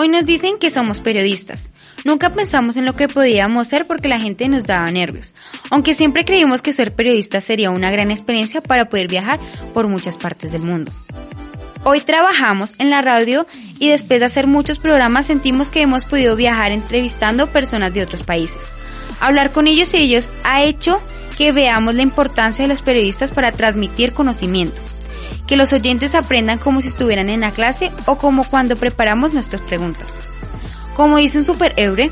Hoy nos dicen que somos periodistas. Nunca pensamos en lo que podíamos ser porque la gente nos daba nervios, aunque siempre creímos que ser periodista sería una gran experiencia para poder viajar por muchas partes del mundo. Hoy trabajamos en la radio y después de hacer muchos programas sentimos que hemos podido viajar entrevistando personas de otros países. Hablar con ellos y ellos ha hecho que veamos la importancia de los periodistas para transmitir conocimiento que los oyentes aprendan como si estuvieran en la clase o como cuando preparamos nuestras preguntas. Como dice un superhéroe,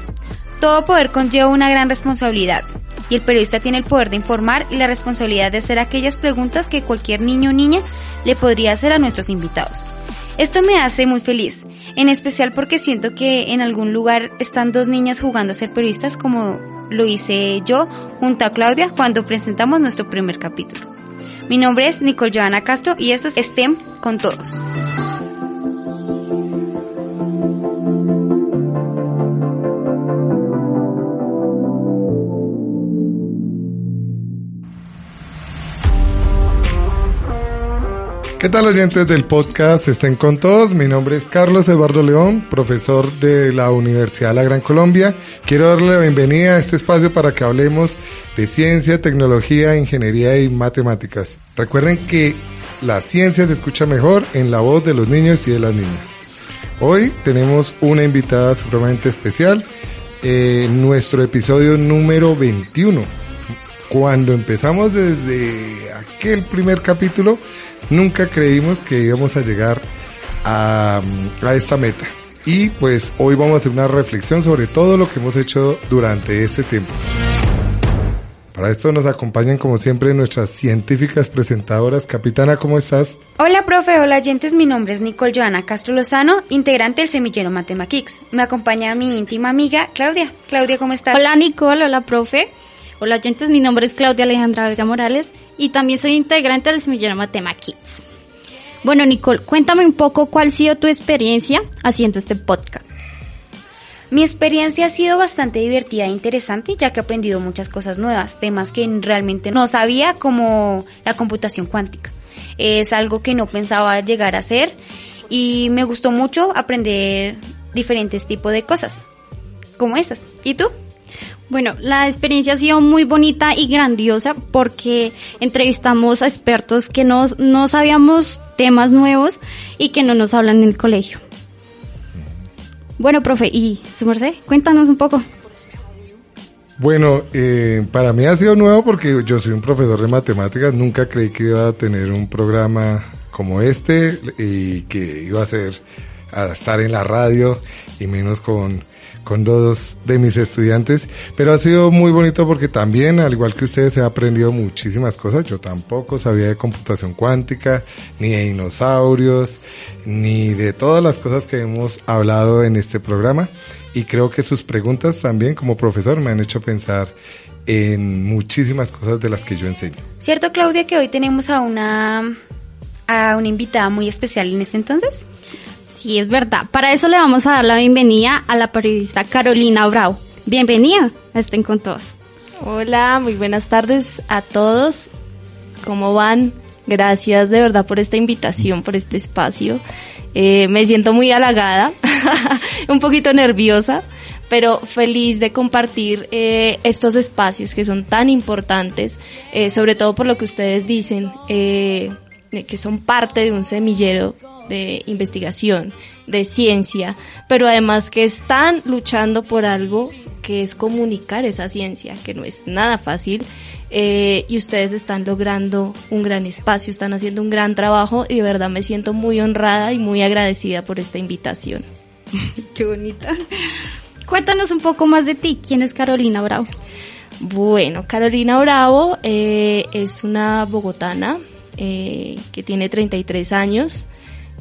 todo poder conlleva una gran responsabilidad y el periodista tiene el poder de informar y la responsabilidad de hacer aquellas preguntas que cualquier niño o niña le podría hacer a nuestros invitados. Esto me hace muy feliz, en especial porque siento que en algún lugar están dos niñas jugando a ser periodistas como lo hice yo junto a Claudia cuando presentamos nuestro primer capítulo. Mi nombre es Nicole Joana Castro y esto es STEM con todos. ¿Qué tal oyentes del podcast Estén con todos? Mi nombre es Carlos Eduardo León, profesor de la Universidad de la Gran Colombia. Quiero darle la bienvenida a este espacio para que hablemos de ciencia, tecnología, ingeniería y matemáticas. Recuerden que la ciencia se escucha mejor en la voz de los niños y de las niñas. Hoy tenemos una invitada supremamente especial en nuestro episodio número 21. Cuando empezamos desde aquel primer capítulo, nunca creímos que íbamos a llegar a, a esta meta. Y pues hoy vamos a hacer una reflexión sobre todo lo que hemos hecho durante este tiempo. Para esto nos acompañan como siempre nuestras científicas presentadoras. Capitana, ¿cómo estás? Hola, profe. Hola, oyentes. Mi nombre es Nicole Joana Castro Lozano, integrante del semillero Matemaquix. Me acompaña mi íntima amiga Claudia. Claudia, ¿cómo estás? Hola, Nicole. Hola, profe. Hola, oyentes. Mi nombre es Claudia Alejandra Vega Morales y también soy integrante del semillero Matemaquix. Bueno, Nicole, cuéntame un poco cuál ha sido tu experiencia haciendo este podcast. Mi experiencia ha sido bastante divertida e interesante ya que he aprendido muchas cosas nuevas, temas que realmente no sabía como la computación cuántica. Es algo que no pensaba llegar a hacer y me gustó mucho aprender diferentes tipos de cosas como esas. ¿Y tú? Bueno, la experiencia ha sido muy bonita y grandiosa porque entrevistamos a expertos que no, no sabíamos temas nuevos y que no nos hablan en el colegio. Bueno, profe, y su merced, cuéntanos un poco. Bueno, eh, para mí ha sido nuevo porque yo soy un profesor de matemáticas, nunca creí que iba a tener un programa como este y que iba a ser a estar en la radio y menos con con dos de mis estudiantes, pero ha sido muy bonito porque también, al igual que ustedes, he aprendido muchísimas cosas. Yo tampoco sabía de computación cuántica, ni de dinosaurios, ni de todas las cosas que hemos hablado en este programa. Y creo que sus preguntas también, como profesor, me han hecho pensar en muchísimas cosas de las que yo enseño. ¿Cierto, Claudia, que hoy tenemos a una, a una invitada muy especial en este entonces? Sí, es verdad. Para eso le vamos a dar la bienvenida a la periodista Carolina Bravo. Bienvenida, estén con todos. Hola, muy buenas tardes a todos. ¿Cómo van? Gracias de verdad por esta invitación, por este espacio. Eh, me siento muy halagada, un poquito nerviosa, pero feliz de compartir eh, estos espacios que son tan importantes, eh, sobre todo por lo que ustedes dicen, eh, que son parte de un semillero de investigación, de ciencia, pero además que están luchando por algo que es comunicar esa ciencia, que no es nada fácil, eh, y ustedes están logrando un gran espacio, están haciendo un gran trabajo y de verdad me siento muy honrada y muy agradecida por esta invitación. Qué bonita. Cuéntanos un poco más de ti. ¿Quién es Carolina Bravo? Bueno, Carolina Bravo eh, es una bogotana eh, que tiene 33 años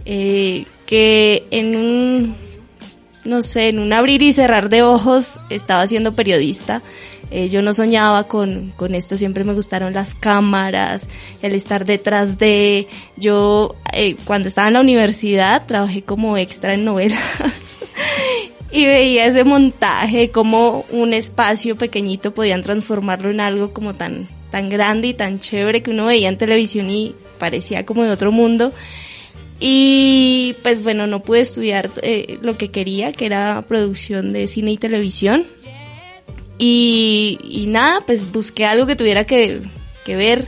eh, que en un, no sé, en un abrir y cerrar de ojos estaba siendo periodista. Eh, yo no soñaba con, con esto, siempre me gustaron las cámaras, el estar detrás de... Yo, eh, cuando estaba en la universidad, trabajé como extra en novelas. y veía ese montaje, como un espacio pequeñito podían transformarlo en algo como tan, tan grande y tan chévere que uno veía en televisión y parecía como de otro mundo. Y pues bueno, no pude estudiar eh, lo que quería, que era producción de cine y televisión. Y, nada, pues busqué algo que tuviera que, que ver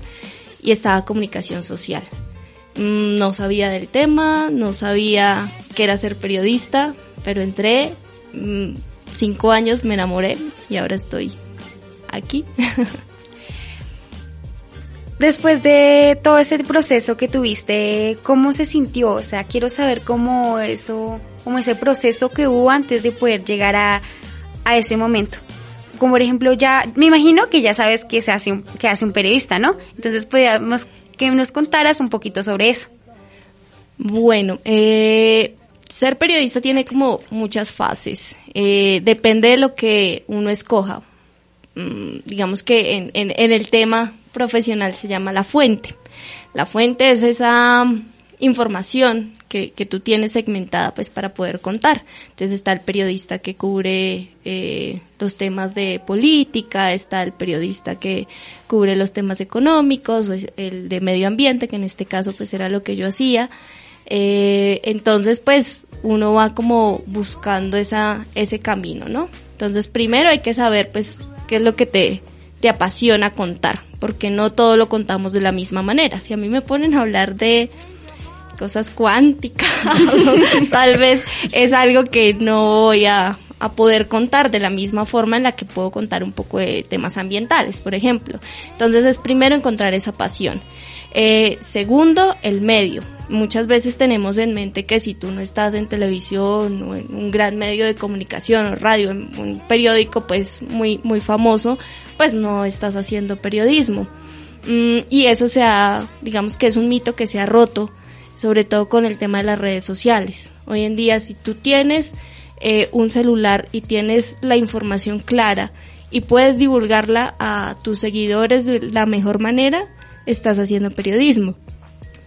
y estaba comunicación social. Mm, No sabía del tema, no sabía qué era ser periodista, pero entré, mm, cinco años me enamoré y ahora estoy aquí. Después de todo ese proceso que tuviste, ¿cómo se sintió? O sea, quiero saber cómo eso, cómo ese proceso que hubo antes de poder llegar a, a ese momento. Como por ejemplo, ya, me imagino que ya sabes que se hace un, que hace un periodista, ¿no? Entonces podríamos que nos contaras un poquito sobre eso. Bueno, eh, ser periodista tiene como muchas fases. Eh, depende de lo que uno escoja. Mm, digamos que en, en, en el tema profesional se llama la fuente. La fuente es esa mm, información que, que tú tienes segmentada pues para poder contar. Entonces está el periodista que cubre eh, los temas de política, está el periodista que cubre los temas económicos, o es el de medio ambiente, que en este caso pues era lo que yo hacía. Eh, entonces, pues, uno va como buscando esa, ese camino, ¿no? Entonces, primero hay que saber, pues, qué es lo que te, te apasiona contar, porque no todo lo contamos de la misma manera. Si a mí me ponen a hablar de cosas cuánticas, tal vez es algo que no voy a, a poder contar de la misma forma en la que puedo contar un poco de temas ambientales, por ejemplo. Entonces es primero encontrar esa pasión. Eh, segundo, el medio. Muchas veces tenemos en mente que si tú no estás en televisión o en un gran medio de comunicación o radio, en un periódico pues muy, muy famoso, pues no estás haciendo periodismo. Mm, y eso se ha, digamos que es un mito que se ha roto, sobre todo con el tema de las redes sociales. Hoy en día si tú tienes eh, un celular y tienes la información clara y puedes divulgarla a tus seguidores de la mejor manera, estás haciendo periodismo.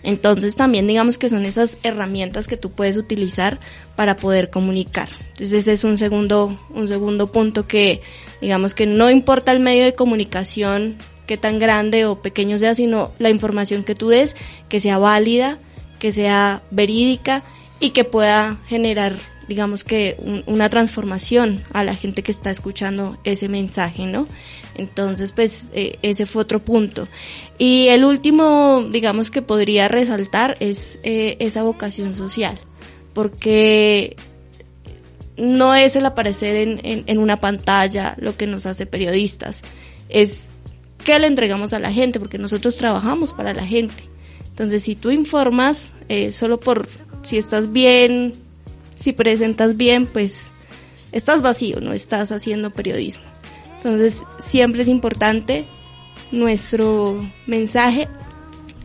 Entonces también digamos que son esas herramientas que tú puedes utilizar para poder comunicar. Entonces ese es un segundo, un segundo punto que digamos que no importa el medio de comunicación que tan grande o pequeño sea, sino la información que tú des, que sea válida, que sea verídica y que pueda generar digamos que un, una transformación a la gente que está escuchando ese mensaje, ¿no? Entonces, pues eh, ese fue otro punto. Y el último, digamos que podría resaltar es eh, esa vocación social, porque no es el aparecer en, en, en una pantalla lo que nos hace periodistas, es qué le entregamos a la gente, porque nosotros trabajamos para la gente. Entonces, si tú informas eh, solo por si estás bien, si presentas bien, pues estás vacío, no estás haciendo periodismo. Entonces, siempre es importante nuestro mensaje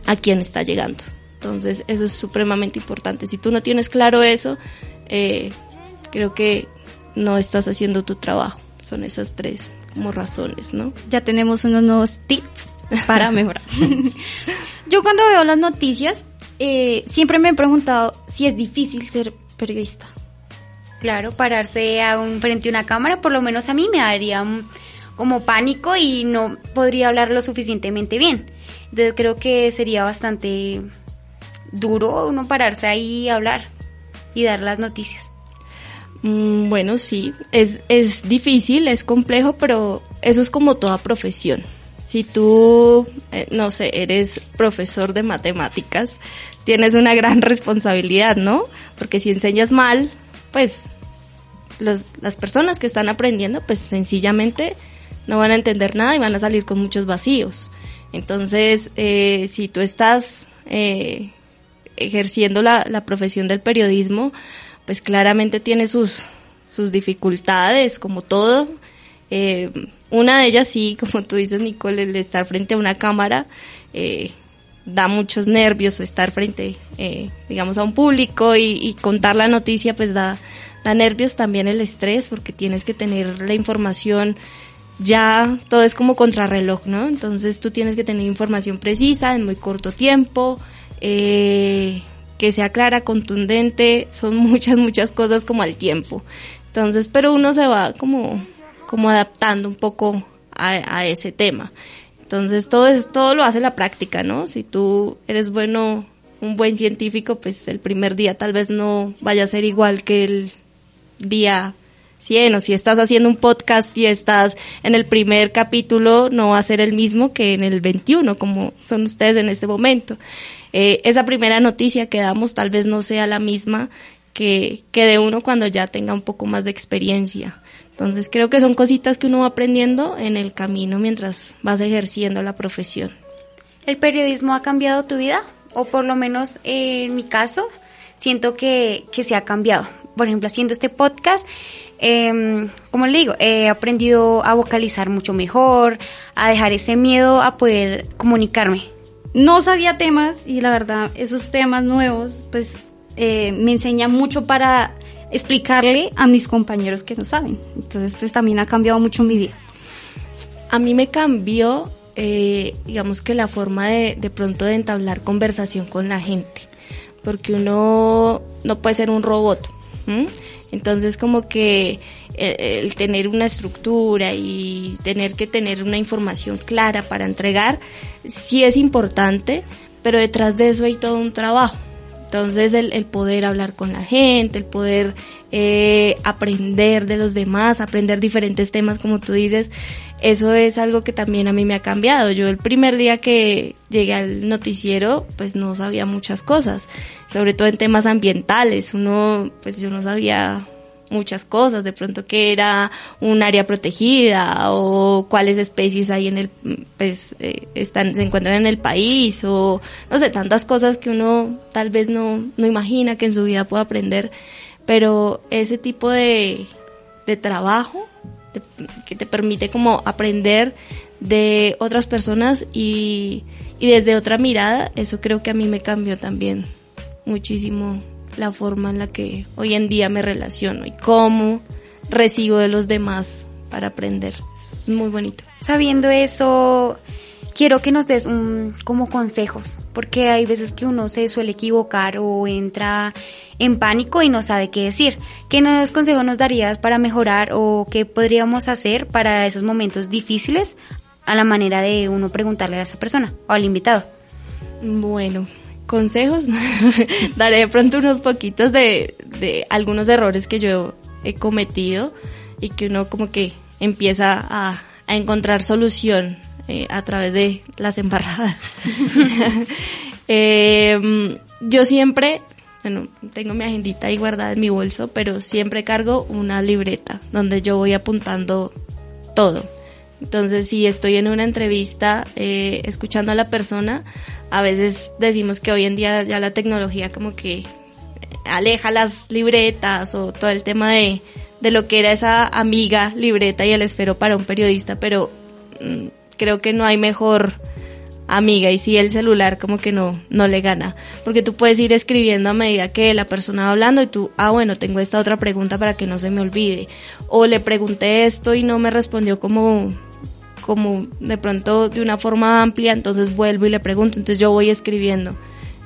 a quien está llegando. Entonces, eso es supremamente importante. Si tú no tienes claro eso, eh, creo que no estás haciendo tu trabajo. Son esas tres como razones, ¿no? Ya tenemos unos nuevos tips para mejorar. Yo cuando veo las noticias, eh, siempre me he preguntado si es difícil ser periodista. Claro, pararse a un, frente a una cámara, por lo menos a mí me daría como pánico y no podría hablar lo suficientemente bien. Entonces creo que sería bastante duro uno pararse ahí y hablar y dar las noticias. Mm, bueno, sí, es, es difícil, es complejo, pero eso es como toda profesión. Si tú, eh, no sé, eres profesor de matemáticas, tienes una gran responsabilidad, ¿no? Porque si enseñas mal, pues los, las personas que están aprendiendo, pues sencillamente no van a entender nada y van a salir con muchos vacíos. Entonces, eh, si tú estás eh, ejerciendo la, la profesión del periodismo, pues claramente tiene sus, sus dificultades, como todo. Eh, una de ellas sí, como tú dices, Nicole, el estar frente a una cámara eh, da muchos nervios estar frente, eh, digamos, a un público y, y, contar la noticia, pues da, da nervios también el estrés porque tienes que tener la información ya, todo es como contrarreloj, ¿no? Entonces tú tienes que tener información precisa en muy corto tiempo, eh, que sea clara, contundente, son muchas, muchas cosas como al tiempo. Entonces, pero uno se va como, como adaptando un poco a, a ese tema. Entonces todo es, todo lo hace la práctica, ¿no? Si tú eres bueno un buen científico, pues el primer día tal vez no vaya a ser igual que el día 100 o si estás haciendo un podcast y estás en el primer capítulo no va a ser el mismo que en el 21 como son ustedes en este momento. Eh, esa primera noticia que damos tal vez no sea la misma que, que de uno cuando ya tenga un poco más de experiencia. Entonces creo que son cositas que uno va aprendiendo en el camino mientras vas ejerciendo la profesión. ¿El periodismo ha cambiado tu vida? O por lo menos en mi caso, siento que, que se ha cambiado. Por ejemplo, haciendo este podcast, eh, como le digo, he aprendido a vocalizar mucho mejor, a dejar ese miedo a poder comunicarme. No sabía temas y la verdad, esos temas nuevos, pues eh, me enseñan mucho para explicarle a mis compañeros que no saben. Entonces, pues también ha cambiado mucho mi vida. A mí me cambió, eh, digamos que la forma de, de pronto de entablar conversación con la gente, porque uno no puede ser un robot. Entonces como que el, el, tener una estructura y tener que tener una información clara para entregar sí es importante, pero detrás de eso hay todo un trabajo. Entonces el, el poder hablar con la gente, el poder eh, aprender de los demás, aprender diferentes temas como tú dices, eso es algo que también a mí me ha cambiado. Yo el primer día que llegué al noticiero, pues no sabía muchas cosas, sobre todo en temas ambientales. Uno, pues yo no sabía muchas cosas, de pronto que era un área protegida o cuáles especies hay en el, pues eh, están, se encuentran en el país o no sé, tantas cosas que uno tal vez no, no imagina que en su vida pueda aprender, pero ese tipo de, de trabajo que te permite como aprender de otras personas y, y desde otra mirada, eso creo que a mí me cambió también muchísimo la forma en la que hoy en día me relaciono y cómo recibo de los demás para aprender. Es muy bonito. Sabiendo eso, quiero que nos des un, como consejos, porque hay veces que uno se suele equivocar o entra en pánico y no sabe qué decir. ¿Qué nos consejos nos darías para mejorar o qué podríamos hacer para esos momentos difíciles a la manera de uno preguntarle a esa persona o al invitado? Bueno, consejos, daré de pronto unos poquitos de, de, algunos errores que yo he cometido y que uno como que empieza a, a encontrar solución eh, a través de las embarradas. eh, yo siempre, bueno, tengo mi agendita ahí guardada en mi bolso, pero siempre cargo una libreta donde yo voy apuntando todo. Entonces, si estoy en una entrevista eh, escuchando a la persona, a veces decimos que hoy en día ya la tecnología como que aleja las libretas o todo el tema de, de lo que era esa amiga libreta y el esfero para un periodista, pero mmm, creo que no hay mejor amiga y si el celular como que no, no le gana, porque tú puedes ir escribiendo a medida que la persona va hablando y tú, ah bueno, tengo esta otra pregunta para que no se me olvide, o le pregunté esto y no me respondió como como de pronto de una forma amplia, entonces vuelvo y le pregunto, entonces yo voy escribiendo.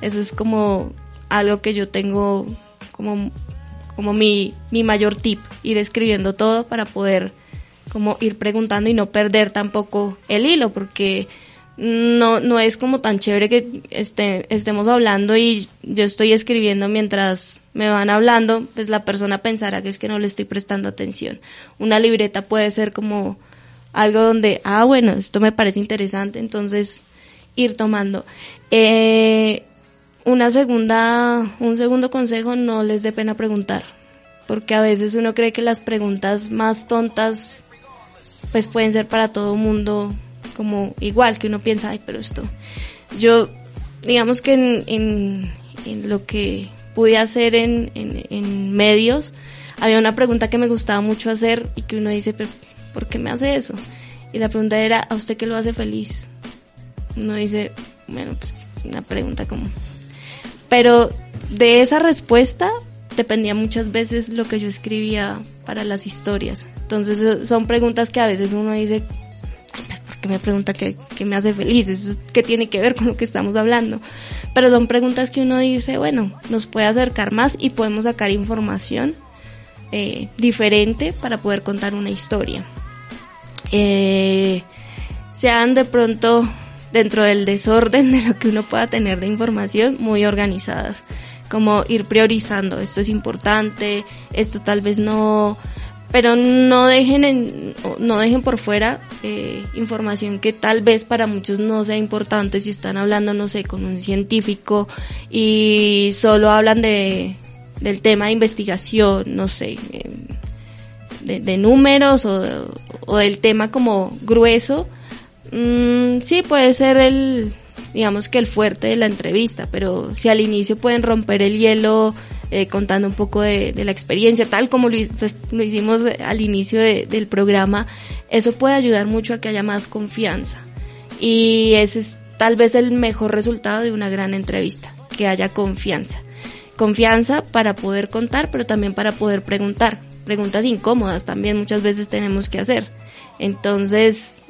Eso es como algo que yo tengo como, como mi, mi mayor tip, ir escribiendo todo para poder como ir preguntando y no perder tampoco el hilo, porque no, no es como tan chévere que este, estemos hablando y yo estoy escribiendo mientras me van hablando, pues la persona pensará que es que no le estoy prestando atención. Una libreta puede ser como algo donde, ah, bueno, esto me parece interesante, entonces ir tomando. Eh, una segunda, un segundo consejo, no les dé pena preguntar, porque a veces uno cree que las preguntas más tontas, pues pueden ser para todo mundo como igual, que uno piensa, ay, pero esto, yo, digamos que en, en, lo que pude hacer en, en, en medios, había una pregunta que me gustaba mucho hacer y que uno dice, pero ¿por qué me hace eso? Y la pregunta era, ¿a usted qué lo hace feliz? Uno dice, bueno, pues una pregunta como... Pero de esa respuesta dependía muchas veces lo que yo escribía para las historias. Entonces son preguntas que a veces uno dice, ¿por qué me pregunta qué, qué me hace feliz? ¿Eso qué tiene que ver con lo que estamos hablando? Pero son preguntas que uno dice, bueno, nos puede acercar más y podemos sacar información eh, diferente para poder contar una historia. Eh, sean de pronto dentro del desorden de lo que uno pueda tener de información, muy organizadas. Como ir priorizando, esto es importante, esto tal vez no, pero no dejen en, no dejen por fuera eh, información que tal vez para muchos no sea importante si están hablando no sé con un científico y solo hablan de del tema de investigación no sé eh, de, de, números o, o, del tema como grueso mm, sí puede ser el digamos que el fuerte de la entrevista pero si al inicio pueden romper el hielo eh, contando un poco de, la experiencia, tal como lo, pues, hicimos al inicio de, del programa, eso puede ayudar mucho a que haya más confianza. Y ese es tal vez el mejor resultado de una gran entrevista, que haya confianza. Confianza para poder contar, pero también para poder preguntar. Preguntas incómodas también muchas veces tenemos que hacer. Entonces,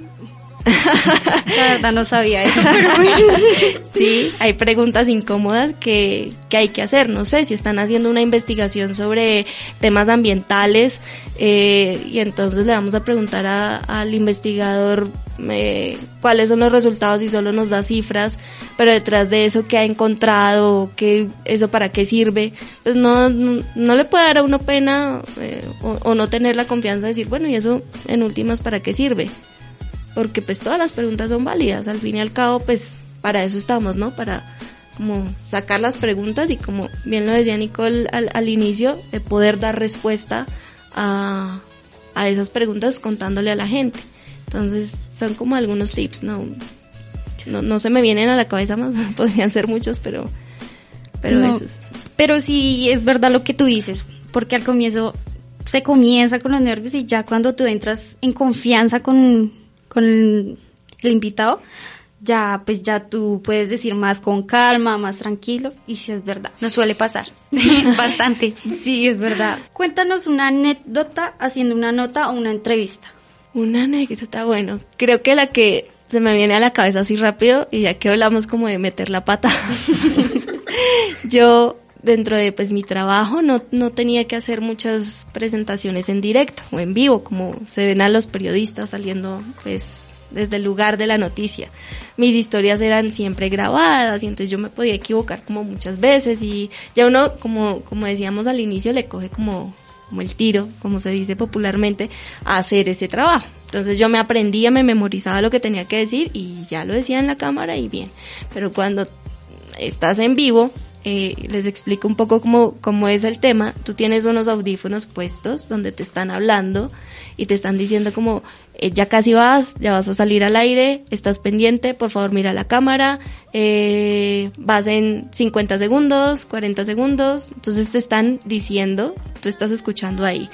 la verdad no sabía eso, pero sí, hay preguntas incómodas que, que, hay que hacer. No sé, si están haciendo una investigación sobre temas ambientales eh, y entonces le vamos a preguntar a, al investigador eh, cuáles son los resultados y solo nos da cifras, pero detrás de eso qué ha encontrado, qué, eso para qué sirve, pues no, no, no le puede dar a uno pena eh, o, o no tener la confianza de decir, bueno, y eso en últimas para qué sirve porque pues todas las preguntas son válidas, al fin y al cabo pues para eso estamos, ¿no? Para como sacar las preguntas y como bien lo decía Nicole al, al inicio, de poder dar respuesta a, a esas preguntas contándole a la gente. Entonces son como algunos tips, ¿no? No, no se me vienen a la cabeza más, podrían ser muchos, pero, pero no, esos. Pero sí es verdad lo que tú dices, porque al comienzo se comienza con los nervios y ya cuando tú entras en confianza con, con el, el, invitado, ya pues ya tú puedes decir más con calma, más tranquilo y sí es verdad. Nos suele pasar bastante. Sí, es verdad. Cuéntanos una anécdota haciendo una nota o una entrevista. Una anécdota, bueno, creo que la que se me viene a la cabeza así rápido y ya que hablamos como de meter la pata. Yo dentro de pues mi trabajo no, no tenía que hacer muchas presentaciones en directo o en vivo como se ven a los periodistas saliendo pues desde el lugar de la noticia. Mis historias eran siempre grabadas y entonces yo me podía equivocar como muchas veces y ya uno como, como decíamos al inicio le coge como, como el tiro, como se dice popularmente, a hacer ese trabajo. Entonces yo me aprendía, me memorizaba lo que tenía que decir y ya lo decía en la cámara y bien. Pero cuando estás en vivo, eh, les explico un poco cómo, cómo es el tema. Tú tienes unos audífonos puestos donde te están hablando y te están diciendo como, eh, ya casi vas, ya vas a salir al aire, estás pendiente, por favor mira la cámara, eh, vas en 50 segundos, 40 segundos, entonces te están diciendo, tú estás escuchando ahí.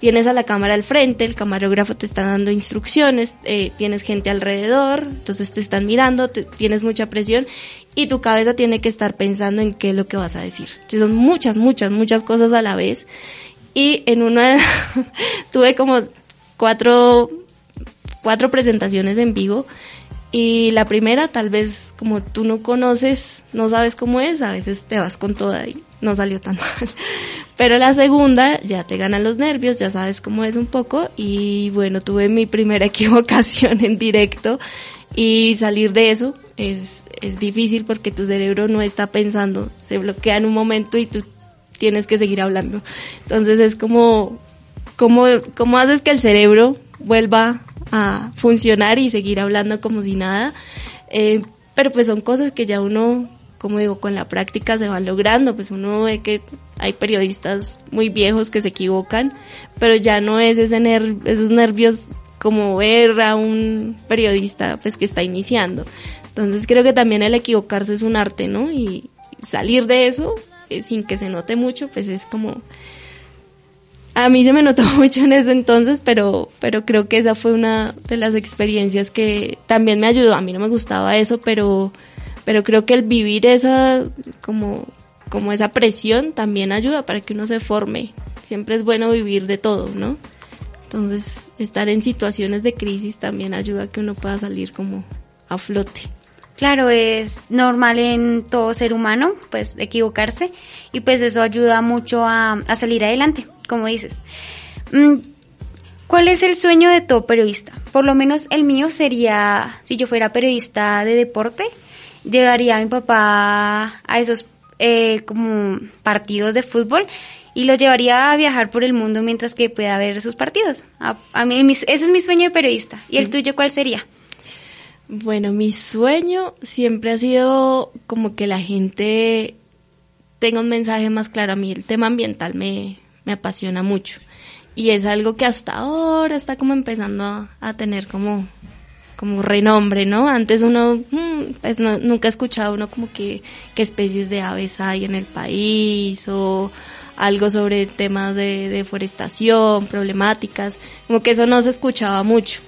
Tienes a la cámara al frente, el camarógrafo te está dando instrucciones, eh, tienes gente alrededor, entonces te están mirando, tienes mucha presión y tu cabeza tiene que estar pensando en qué es lo que vas a decir. Son muchas, muchas, muchas cosas a la vez. Y en una tuve como cuatro, cuatro presentaciones en vivo. Y la primera, tal vez como tú no conoces, no sabes cómo es, a veces te vas con toda y no salió tan mal. Pero la segunda, ya te ganan los nervios, ya sabes cómo es un poco. Y bueno, tuve mi primera equivocación en directo y salir de eso es, es difícil porque tu cerebro no está pensando, se bloquea en un momento y tú tienes que seguir hablando. Entonces es como, como, como haces que el cerebro vuelva a funcionar y seguir hablando como si nada. Eh, pero pues son cosas que ya uno, como digo, con la práctica se van logrando. Pues uno ve que hay periodistas muy viejos que se equivocan, pero ya no es ese ner esos nervios como ver a un periodista pues que está iniciando. Entonces creo que también el equivocarse es un arte, ¿no? Y salir de eso eh, sin que se note mucho, pues es como... A mí se me notó mucho en ese entonces, pero, pero creo que esa fue una de las experiencias que también me ayudó. A mí no me gustaba eso, pero, pero creo que el vivir esa, como, como esa presión también ayuda para que uno se forme. Siempre es bueno vivir de todo, ¿no? Entonces, estar en situaciones de crisis también ayuda a que uno pueda salir como a flote. Claro, es normal en todo ser humano, pues, equivocarse y pues eso ayuda mucho a, a salir adelante, como dices. ¿Cuál es el sueño de todo periodista? Por lo menos el mío sería, si yo fuera periodista de deporte, llevaría a mi papá a esos eh, como partidos de fútbol y lo llevaría a viajar por el mundo mientras que pueda ver esos partidos. A, mí ese es mi sueño de periodista. ¿Y el tuyo cuál sería? Bueno, mi sueño siempre ha sido como que la gente tenga un mensaje más claro. A mí el tema ambiental me, me apasiona mucho. Y es algo que hasta ahora está como empezando a, tener como, como renombre, ¿no? Antes uno, mm, pues no, nunca escuchaba uno como que qué especies de aves hay en el país o algo sobre temas de deforestación, problemáticas, como que eso no se escuchaba mucho.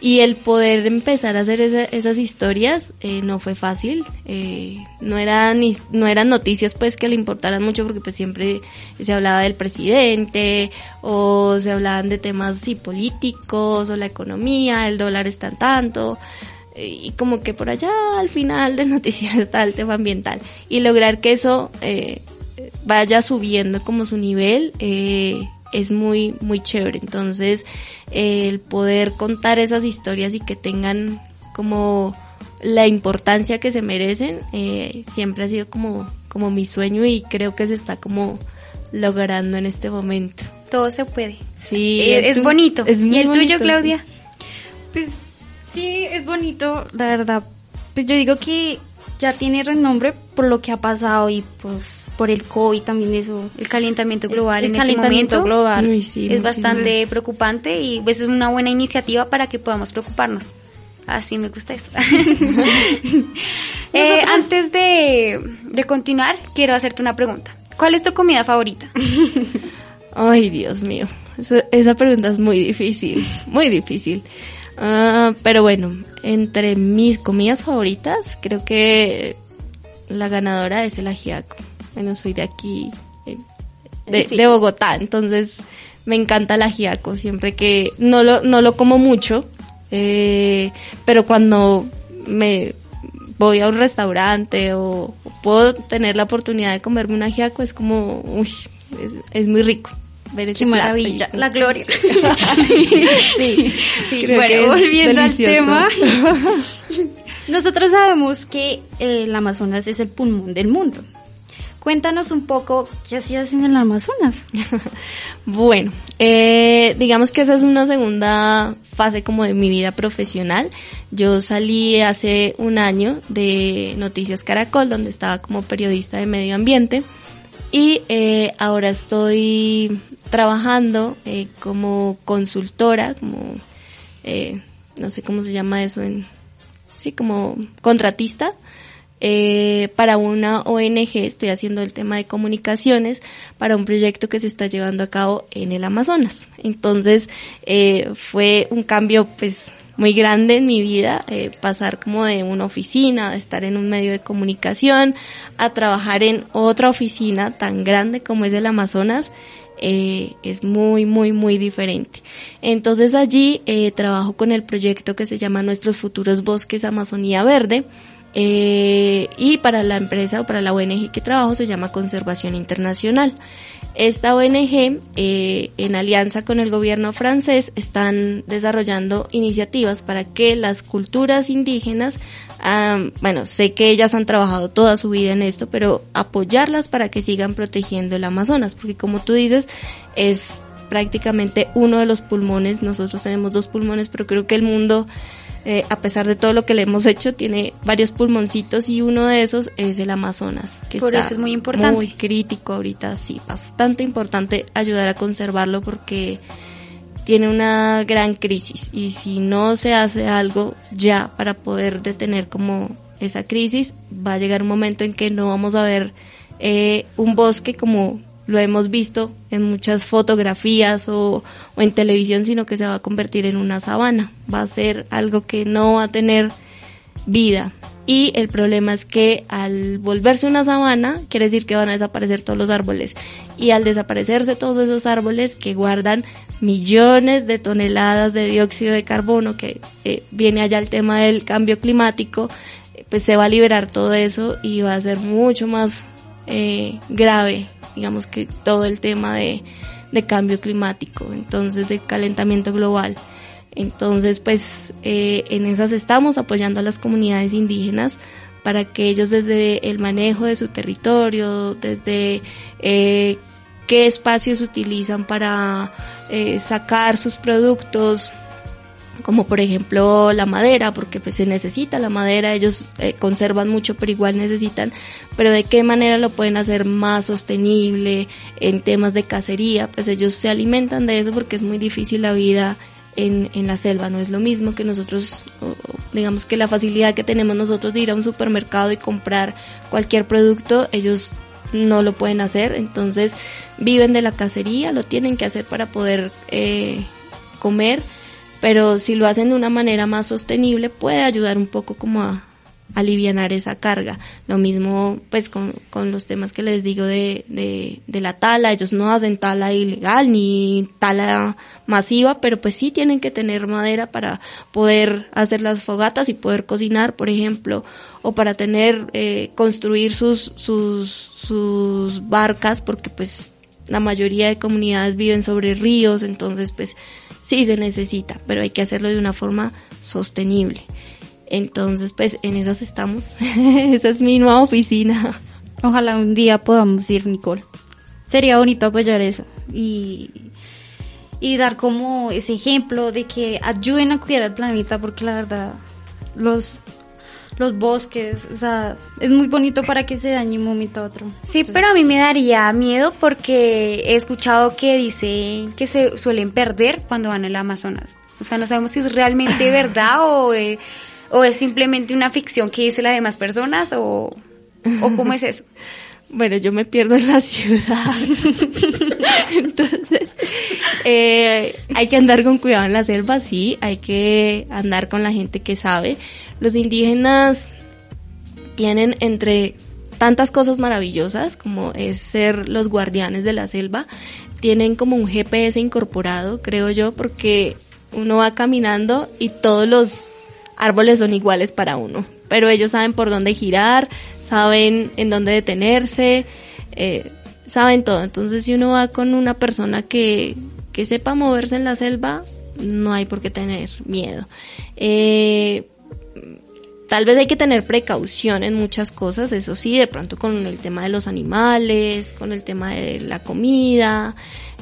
Y el poder empezar a hacer esas historias eh, no fue fácil, eh, no, eran, no eran noticias pues que le importaran mucho porque pues siempre se hablaba del presidente o se hablaban de temas sí, políticos o la economía, el dólar está tanto. Y como que por allá al final del noticiero está el tema ambiental. Y lograr que eso eh, vaya subiendo como su nivel eh, es muy, muy chévere. Entonces, el poder contar esas historias y que tengan como la importancia que se merecen, eh, siempre ha sido como, como mi sueño y creo que se está como logrando en este momento. Todo se puede. Sí. Eh, es, bonito. ¿Y el tuyo, Claudia? Pues sí, es bonito, la verdad. Pues yo digo que ya tiene renombre por lo que ha pasado y pues por el COVID también eso. El calentamiento global el, en este calentamiento este momento global. es bastante preocupante y pues es una buena iniciativa para que podamos preocuparnos. Así me gusta eso. eh, antes de, de continuar, quiero hacerte una pregunta. ¿Cuál es tu comida favorita? Ay, Dios mío. Esa, esa, pregunta es muy difícil. Muy difícil. Uh, pero bueno, entre mis comidas favoritas, creo que la ganadora es el ajiaco. Bueno, soy de aquí, de, Bogotá, entonces me encanta el ajiaco, siempre que no lo, no lo como mucho, eh, pero cuando me voy a un restaurante o, puedo tener la oportunidad de comerme un ajiaco, es como, uy, es, muy rico. Ver ese Qué maravilla, la gloria. sí, sí. bueno, volviendo al tema. Nosotros sabemos que el Amazonas es el pulmón del mundo. Cuéntanos un poco qué hacías en el Amazonas. bueno, eh, digamos que esa es una segunda fase como de mi vida profesional. Yo salí hace un año de Noticias Caracol, donde estaba como periodista de medio ambiente. Y eh, ahora estoy trabajando eh, como consultora, como, eh, no sé cómo se llama eso en, sí, como contratista eh, para una ONG, estoy haciendo el tema de comunicaciones para un proyecto que se está llevando a cabo en el Amazonas. Entonces, fue un cambio pues muy grande en mi vida, eh, pasar como de una oficina, de estar en un medio de comunicación, a trabajar en otra oficina tan grande como es el Amazonas, eh, es muy, muy, muy diferente. Entonces allí eh, trabajo con el proyecto que se llama Nuestros Futuros Bosques Amazonía Verde, eh, y para la empresa o para la ONG que trabajo se llama Conservación Internacional. Esta ONG, eh, en alianza con el gobierno francés, están desarrollando iniciativas para que las culturas indígenas, bueno, sé que ellas han trabajado toda su vida en esto, pero apoyarlas para que sigan protegiendo el Amazonas, porque como tú dices, es prácticamente uno de los pulmones, nosotros tenemos dos pulmones, pero creo que el mundo eh, a pesar de todo lo que le hemos hecho, tiene varios pulmoncitos y uno de esos es el Amazonas, que Por eso es muy importante. Muy crítico ahorita, sí, bastante importante ayudar a conservarlo porque tiene una gran crisis y si no se hace algo ya para poder detener como esa crisis, va a llegar un momento en que no vamos a ver eh, un bosque como lo hemos visto en muchas fotografías o, en televisión, sino que se va a convertir en una sabana. Va a ser algo que no va a tener vida. Y el problema es que al volverse una sabana, quiere decir que van a desaparecer todos los árboles. Y al desaparecerse todos esos árboles que guardan millones de toneladas de dióxido de carbono, que eh, viene allá el tema del cambio climático, pues se va a liberar todo eso y va a ser mucho más eh, grave digamos que todo el tema de, de cambio climático, entonces de calentamiento global. Entonces, pues eh, en esas estamos apoyando a las comunidades indígenas para que ellos desde el manejo de su territorio, desde eh, qué espacios utilizan para eh, sacar sus productos, como por ejemplo la madera, porque pues se necesita la madera, ellos eh, conservan mucho pero igual necesitan, pero de qué manera lo pueden hacer más sostenible en temas de cacería, pues ellos se alimentan de eso porque es muy difícil la vida en, en la selva, no es lo mismo que nosotros, digamos que la facilidad que tenemos nosotros de ir a un supermercado y comprar cualquier producto, ellos no lo pueden hacer, entonces viven de la cacería, lo tienen que hacer para poder eh, comer pero si lo hacen de una manera más sostenible puede ayudar un poco como a alivianar esa carga. Lo mismo pues con, con los temas que les digo de, de, de, la tala, ellos no hacen tala ilegal ni tala masiva, pero pues sí tienen que tener madera para poder hacer las fogatas y poder cocinar, por ejemplo, o para tener, eh, construir sus, sus, sus barcas, porque pues la mayoría de comunidades viven sobre ríos, entonces pues sí se necesita, pero hay que hacerlo de una forma sostenible. Entonces, pues en esas estamos. Esa es mi nueva oficina. Ojalá un día podamos ir, Nicole. Sería bonito apoyar eso y, y dar como ese ejemplo de que ayuden a cuidar el planeta porque la verdad los los bosques, o sea, es muy bonito para que se dañe un momento a otro. Sí, pero a mí me daría miedo porque he escuchado que dicen que se suelen perder cuando van al Amazonas. O sea, no sabemos si es realmente verdad o, eh, o es simplemente una ficción que dice las demás personas o, o cómo es eso. Bueno, yo me pierdo en la ciudad. Entonces, eh, hay que andar con cuidado en la selva, sí, hay que andar con la gente que sabe. Los indígenas tienen entre tantas cosas maravillosas como es ser los guardianes de la selva, tienen como un GPS incorporado, creo yo, porque uno va caminando y todos los árboles son iguales para uno, pero ellos saben por dónde girar, saben en dónde detenerse, eh, saben todo. Entonces, si uno va con una persona que, que sepa moverse en la selva, no hay por qué tener miedo. Eh, tal vez hay que tener precaución en muchas cosas, eso sí, de pronto con el tema de los animales, con el tema de la comida,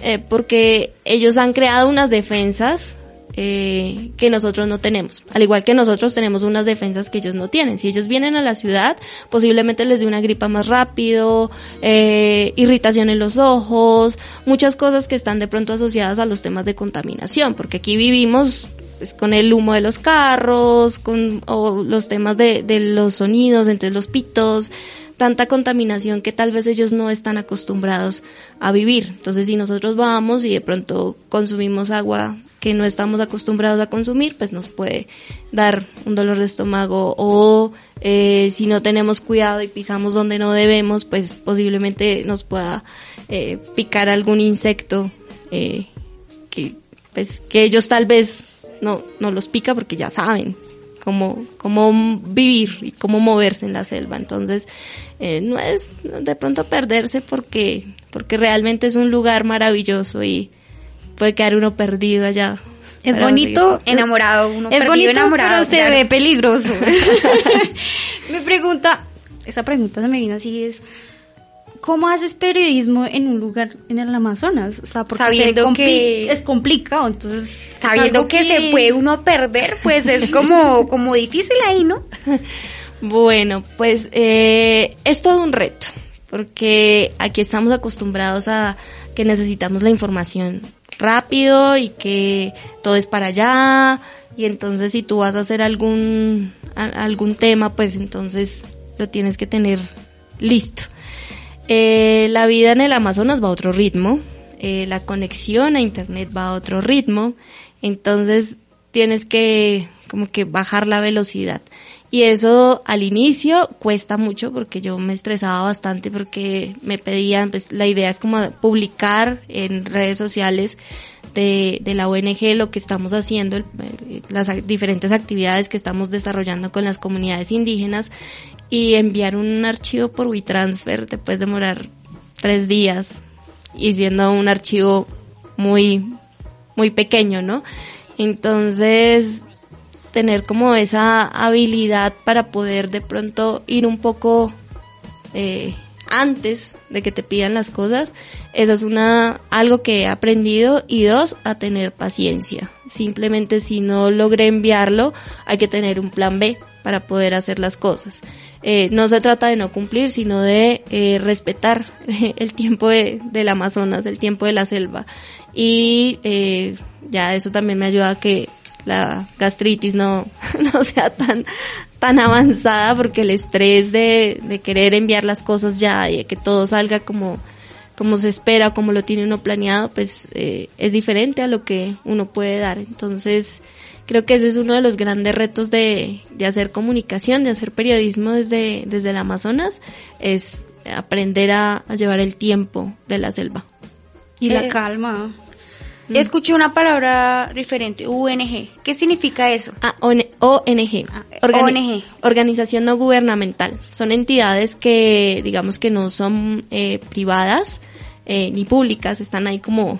eh, porque ellos han creado unas defensas eh, que nosotros no tenemos. Al igual que nosotros tenemos unas defensas que ellos no tienen. Si ellos vienen a la ciudad, posiblemente les dé una gripa más rápido, eh, irritación en los ojos, muchas cosas que están de pronto asociadas a los temas de contaminación, porque aquí vivimos pues, con el humo de los carros, con o los temas de, de los sonidos, entre los pitos, tanta contaminación que tal vez ellos no están acostumbrados a vivir. Entonces, si nosotros vamos y de pronto consumimos agua que no estamos acostumbrados a consumir, pues nos puede dar un dolor de estómago o eh, si no tenemos cuidado y pisamos donde no debemos, pues posiblemente nos pueda eh, picar algún insecto eh, que, pues, que ellos tal vez no, no los pica porque ya saben cómo, cómo vivir y cómo moverse en la selva. Entonces, eh, no es de pronto perderse porque, porque realmente es un lugar maravilloso y puede quedar uno perdido allá. Es bonito, enamorado, uno es perdido, bonito, enamorado. pero se claro. ve peligroso. me pregunta, esa pregunta se me vino así es, ¿cómo haces periodismo en un lugar en el Amazonas? O sea, porque Sabiendo compli- que- es complicado, entonces es Sabiendo que, se puede uno perder, pues es como, como difícil ahí, ¿no? Bueno, pues eh, es todo un reto, porque aquí estamos acostumbrados a que necesitamos la información rápido y que todo es para allá, y entonces si tú vas a hacer algún, algún tema, pues entonces lo tienes que tener listo. Eh, la vida en el Amazonas va a otro ritmo, eh, la conexión a Internet va a otro ritmo, entonces tienes que como que bajar la velocidad. Y eso al inicio cuesta mucho porque yo me estresaba bastante porque me pedían, pues la idea es como publicar en redes sociales de, de la ONG lo que estamos haciendo, las diferentes actividades que estamos desarrollando con las comunidades indígenas y enviar un archivo por WeTransfer te puedes demorar tres días y siendo un archivo muy, muy pequeño, ¿no? Entonces, tener como esa habilidad para poder de pronto ir un poco eh, antes de que te pidan las cosas, esa es una algo que he aprendido y dos, a tener paciencia. Simplemente si no logré enviarlo, hay que tener un plan B para poder hacer las cosas. Eh, no se trata de no cumplir, sino de eh, respetar el tiempo de, del Amazonas, el tiempo de la selva. Y eh, ya eso también me ayuda a que la gastritis no, no sea tan, tan avanzada porque el estrés de, de querer enviar las cosas ya y de que todo salga como, como se espera, como lo tiene uno planeado, pues eh, es diferente a lo que uno puede dar. Entonces, creo que ese es uno de los grandes retos de, de hacer comunicación, de hacer periodismo desde, desde el Amazonas, es aprender a, a llevar el tiempo de la selva. Y la Eh, calma. Escuché una palabra diferente, UNG. ¿Qué significa eso? Ah, ON- ONG. Ah, Organi- ONG. Organización no gubernamental. Son entidades que, digamos que no son eh, privadas eh, ni públicas, están ahí como,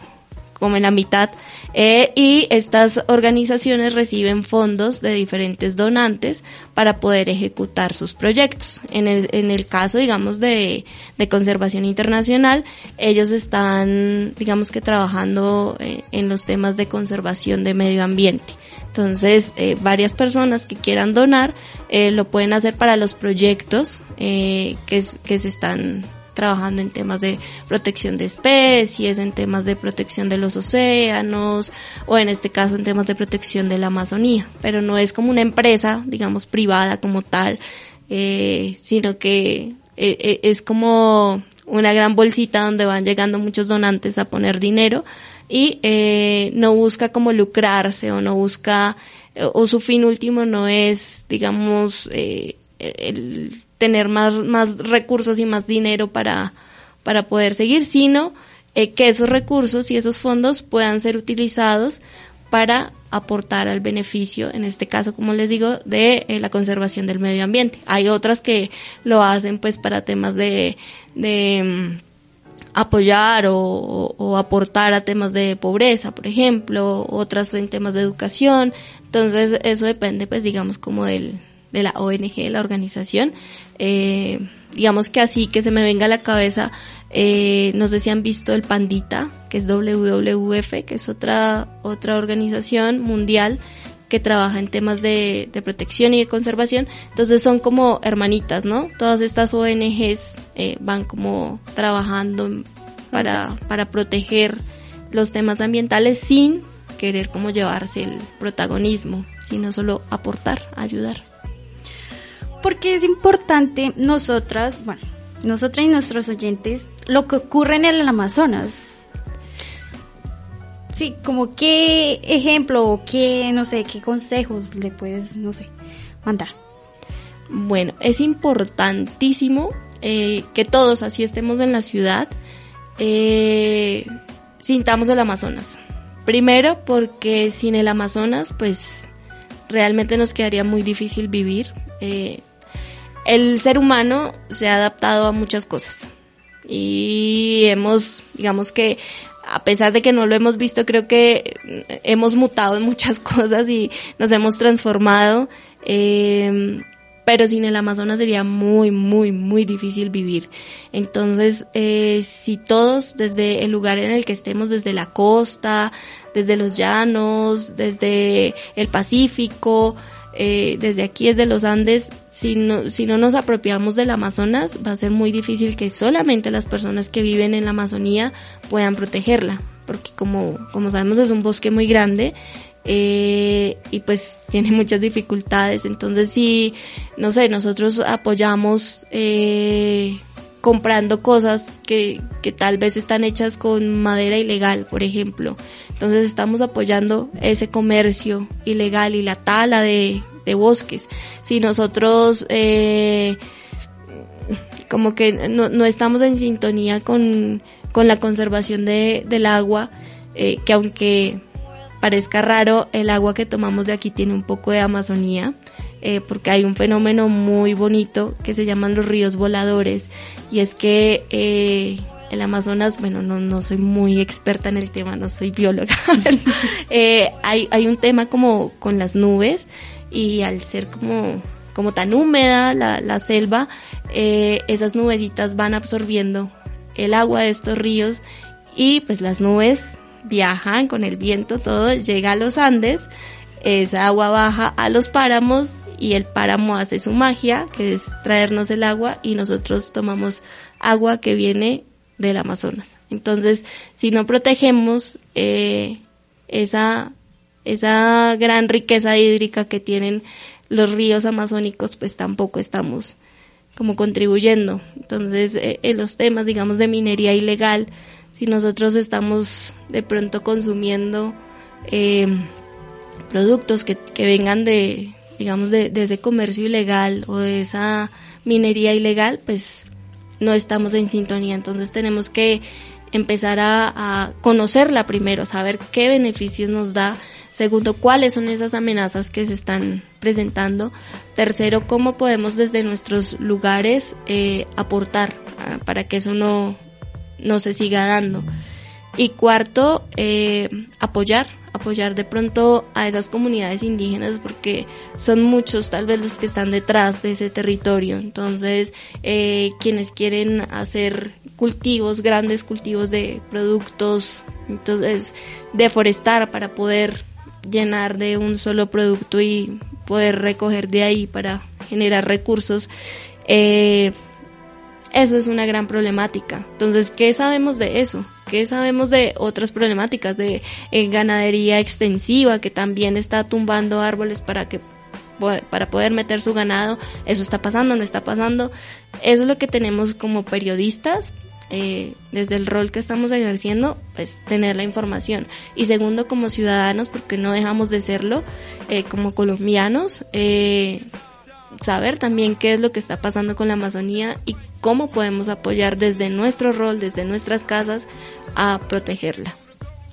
como en la mitad. Eh, y estas organizaciones reciben fondos de diferentes donantes para poder ejecutar sus proyectos. En el, en el caso, digamos, de, de conservación internacional, ellos están, digamos que trabajando eh, en los temas de conservación de medio ambiente. Entonces, eh, varias personas que quieran donar eh, lo pueden hacer para los proyectos eh, que, que se están trabajando en temas de protección de especies, en temas de protección de los océanos o en este caso en temas de protección de la Amazonía. Pero no es como una empresa, digamos, privada como tal, eh, sino que eh, eh, es como una gran bolsita donde van llegando muchos donantes a poner dinero y eh, no busca como lucrarse o no busca eh, o su fin último no es digamos el tener más más recursos y más dinero para para poder seguir sino eh, que esos recursos y esos fondos puedan ser utilizados para aportar al beneficio, en este caso, como les digo, de eh, la conservación del medio ambiente. Hay otras que lo hacen pues para temas de, de mm, apoyar o, o- o aportar a temas de pobreza, por ejemplo, otras en temas de educación. Entonces, eso depende, pues, digamos, como del, de la ONG, de la organización. Eh, digamos que así que se me venga a la cabeza, eh, no sé si han visto el Pandita, que es WWF, que es otra, otra organización mundial que trabaja en temas de, de protección y de conservación. Entonces son como hermanitas, ¿no? Todas estas ONGs eh, van como trabajando para, para proteger los temas ambientales sin querer como llevarse el protagonismo, sino solo aportar, ayudar. Porque es importante nosotras, bueno, nosotras y nuestros oyentes, lo que ocurre en el Amazonas. Sí, como qué ejemplo o qué, no sé, qué consejos le puedes, no sé, mandar. Bueno, es importantísimo eh, que todos, así estemos en la ciudad, eh, sintamos el Amazonas. Primero porque sin el Amazonas, pues realmente nos quedaría muy difícil vivir. Eh, el ser humano se ha adaptado a muchas cosas y hemos, digamos que a pesar de que no lo hemos visto, creo que eh, hemos mutado en muchas cosas y nos hemos transformado. Eh, pero sin el Amazonas sería muy, muy, muy difícil vivir. Entonces, eh, si todos desde el lugar en el que estemos, desde la costa, desde los llanos, desde el Pacífico, eh, desde aquí, desde los Andes, si no, si no nos apropiamos del Amazonas, va a ser muy difícil que solamente las personas que viven en la Amazonía puedan protegerla, porque como, como sabemos es un bosque muy grande eh, y pues tiene muchas dificultades. Entonces, si, no sé, nosotros apoyamos eh, comprando cosas que, que tal vez están hechas con madera ilegal, por ejemplo. Entonces estamos apoyando ese comercio ilegal y la tala de, de bosques. Si nosotros eh, como que no, no estamos en sintonía con, con la conservación de, del agua, eh, que aunque parezca raro, el agua que tomamos de aquí tiene un poco de Amazonía, eh, porque hay un fenómeno muy bonito que se llaman los ríos voladores, y es que eh, el Amazonas, bueno, no, no soy muy experta en el tema, no soy bióloga, eh, hay, hay un tema como con las nubes y al ser como, como tan húmeda la, la selva, eh, esas nubecitas van absorbiendo el agua de estos ríos y pues las nubes viajan con el viento, todo llega a los Andes, esa agua baja a los páramos y el páramo hace su magia, que es traernos el agua y nosotros tomamos agua que viene del Amazonas. Entonces, si no protegemos eh, esa, esa gran riqueza hídrica que tienen los ríos amazónicos, pues tampoco estamos como contribuyendo. Entonces, eh, en los temas, digamos, de minería ilegal, si nosotros estamos de pronto consumiendo eh, productos que, que vengan de, digamos, de, de, ese comercio ilegal o de esa minería ilegal, pues no estamos en sintonía. Entonces tenemos que empezar a, a conocerla primero, saber qué beneficios nos da. Segundo, cuáles son esas amenazas que se están presentando. Tercero, cómo podemos desde nuestros lugares eh, aportar uh, para que eso no, no se siga dando. Y cuarto, eh, apoyar, apoyar de pronto a esas comunidades indígenas porque son muchos tal vez los que están detrás de ese territorio. Entonces, eh, quienes quieren hacer cultivos, grandes cultivos de productos, entonces deforestar para poder llenar de un solo producto y poder recoger de ahí para generar recursos. Eh, eso es una gran problemática. Entonces, ¿qué sabemos de eso? ¿Qué sabemos de otras problemáticas? De eh, ganadería extensiva que también está tumbando árboles para que para poder meter su ganado. Eso está pasando, no está pasando. Eso es lo que tenemos como periodistas. Eh, desde el rol que estamos ejerciendo, pues tener la información. Y segundo, como ciudadanos, porque no dejamos de serlo, eh, como colombianos, eh, saber también qué es lo que está pasando con la Amazonía y cómo podemos apoyar desde nuestro rol, desde nuestras casas, a protegerla.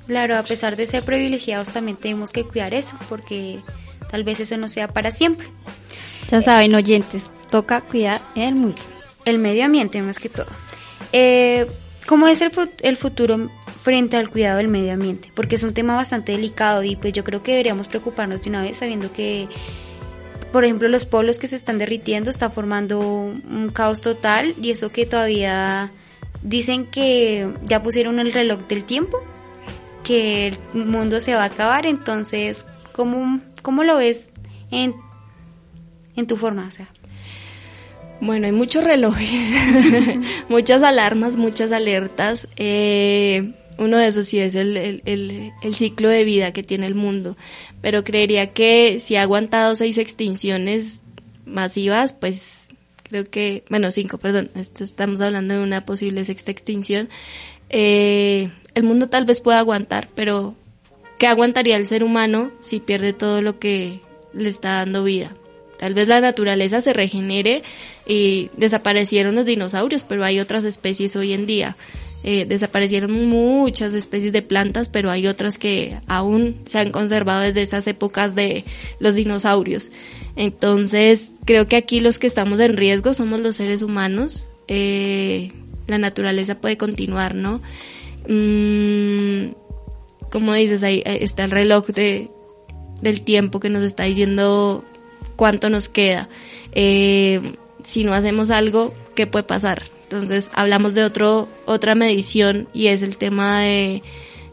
Claro, a pesar de ser privilegiados también tenemos que cuidar eso, porque tal vez eso no sea para siempre. Ya saben, oyentes, toca cuidar el mundo. El medio ambiente más que todo. Eh, ¿Cómo es el, el futuro frente al cuidado del medio ambiente? Porque es un tema bastante delicado y pues yo creo que deberíamos preocuparnos de una vez sabiendo que por ejemplo, los polos que se están derritiendo está formando un caos total y eso que todavía dicen que ya pusieron el reloj del tiempo, que el mundo se va a acabar, entonces, ¿cómo, cómo lo ves en, en tu forma? O sea. Bueno, hay muchos relojes, muchas alarmas, muchas alertas. Eh, uno de esos sí es el, el, el, ciclo de vida que tiene el mundo. Pero creería que si ha aguantado seis extinciones masivas, pues creo que, bueno, cinco, perdón, estamos hablando de una posible sexta extinción. Eh, el mundo tal vez pueda aguantar, pero ¿qué aguantaría el ser humano si pierde todo lo que le está dando vida? Tal vez la naturaleza se regenere y desaparecieron los dinosaurios, pero hay otras especies hoy en día. Eh, desaparecieron muchas especies de plantas, pero hay otras que aún se han conservado desde esas épocas de los dinosaurios. Entonces, creo que aquí los que estamos en riesgo somos los seres humanos. Eh, la naturaleza puede continuar, ¿no? Mm, como dices, ahí está el reloj de, del tiempo que nos está diciendo cuánto nos queda. Eh, si no hacemos algo, ¿qué puede pasar? Entonces hablamos de otro, otra medición y es el tema de,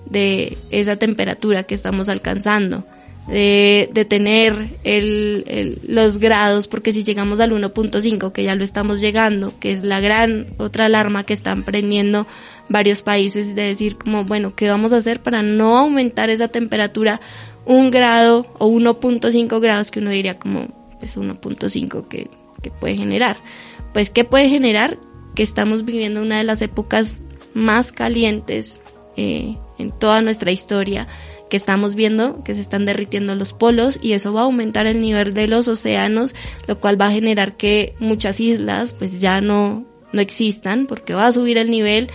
de esa temperatura que estamos alcanzando, de, de tener el, los grados, porque si llegamos al 1.5, que ya lo estamos llegando, que es la gran otra alarma que están prendiendo varios países, de decir como, bueno, ¿qué vamos a hacer para no aumentar esa temperatura un grado o 1.5 grados que uno diría como, pues 1.5 que, que puede generar? Pues, ¿qué puede generar? que estamos viviendo una de las épocas más calientes eh, en toda nuestra historia, que estamos viendo que se están derritiendo los polos y eso va a aumentar el nivel de los océanos, lo cual va a generar que muchas islas pues ya no, no existan porque va a subir el nivel,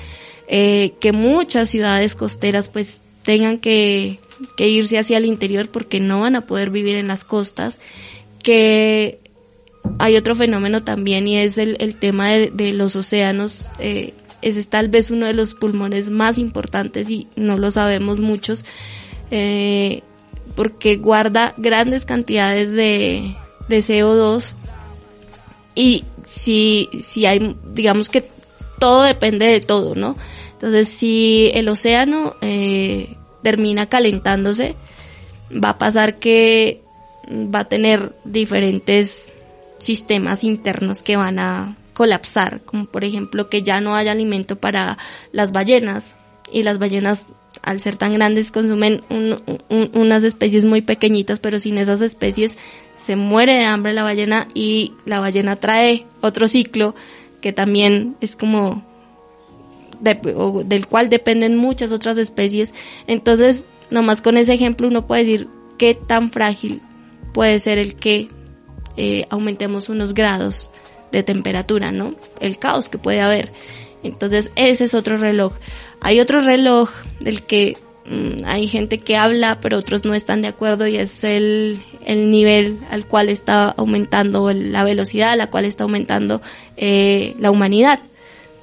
eh, que muchas ciudades costeras pues tengan que, que irse hacia el interior porque no van a poder vivir en las costas, que hay otro fenómeno también y es el, el tema de, los océanos. Eh, ese es tal vez uno de los pulmones más importantes y no lo sabemos muchos, eh, porque guarda grandes cantidades de, de CO2 y si, si hay, digamos que todo depende de todo, ¿no? Entonces, si el océano eh, termina calentándose, va a pasar que va a tener diferentes sistemas internos que van a colapsar, como por ejemplo que ya no haya alimento para las ballenas y las ballenas al ser tan grandes consumen unas especies muy pequeñitas, pero sin esas especies se muere de hambre la ballena y la ballena trae otro ciclo que también es como del cual dependen muchas otras especies. Entonces, nomás con ese ejemplo uno puede decir qué tan frágil puede ser el que eh, aumentemos unos grados de temperatura, ¿no? El caos que puede haber. Entonces, ese es otro reloj. Hay otro reloj del que mm, hay gente que habla, pero otros no están de acuerdo y es el, el nivel al cual está aumentando, la velocidad a la cual está aumentando eh, la humanidad.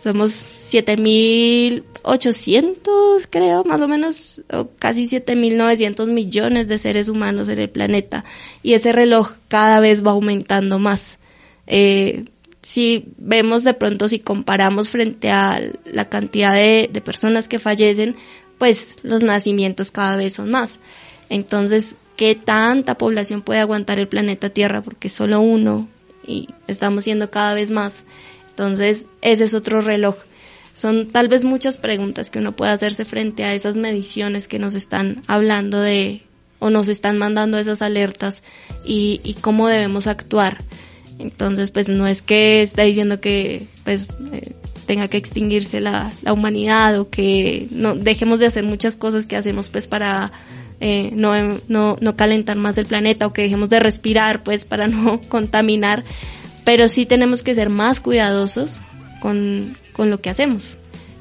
Somos 7.800, creo, más o menos, o casi 7.900 millones de seres humanos en el planeta. Y ese reloj cada vez va aumentando más. Eh, si vemos de pronto, si comparamos frente a la cantidad de, de personas que fallecen, pues los nacimientos cada vez son más. Entonces, ¿qué tanta población puede aguantar el planeta Tierra? Porque solo uno y estamos siendo cada vez más. Entonces, ese es otro reloj. Son tal vez muchas preguntas que uno puede hacerse frente a esas mediciones que nos están hablando de o nos están mandando esas alertas y, cómo debemos actuar. Entonces, pues no es que esté diciendo que pues eh, tenga que extinguirse la, la, humanidad o que no dejemos de hacer muchas cosas que hacemos pues para eh, no, no, no calentar más el planeta o que dejemos de respirar pues para no contaminar pero sí tenemos que ser más cuidadosos con, lo que hacemos.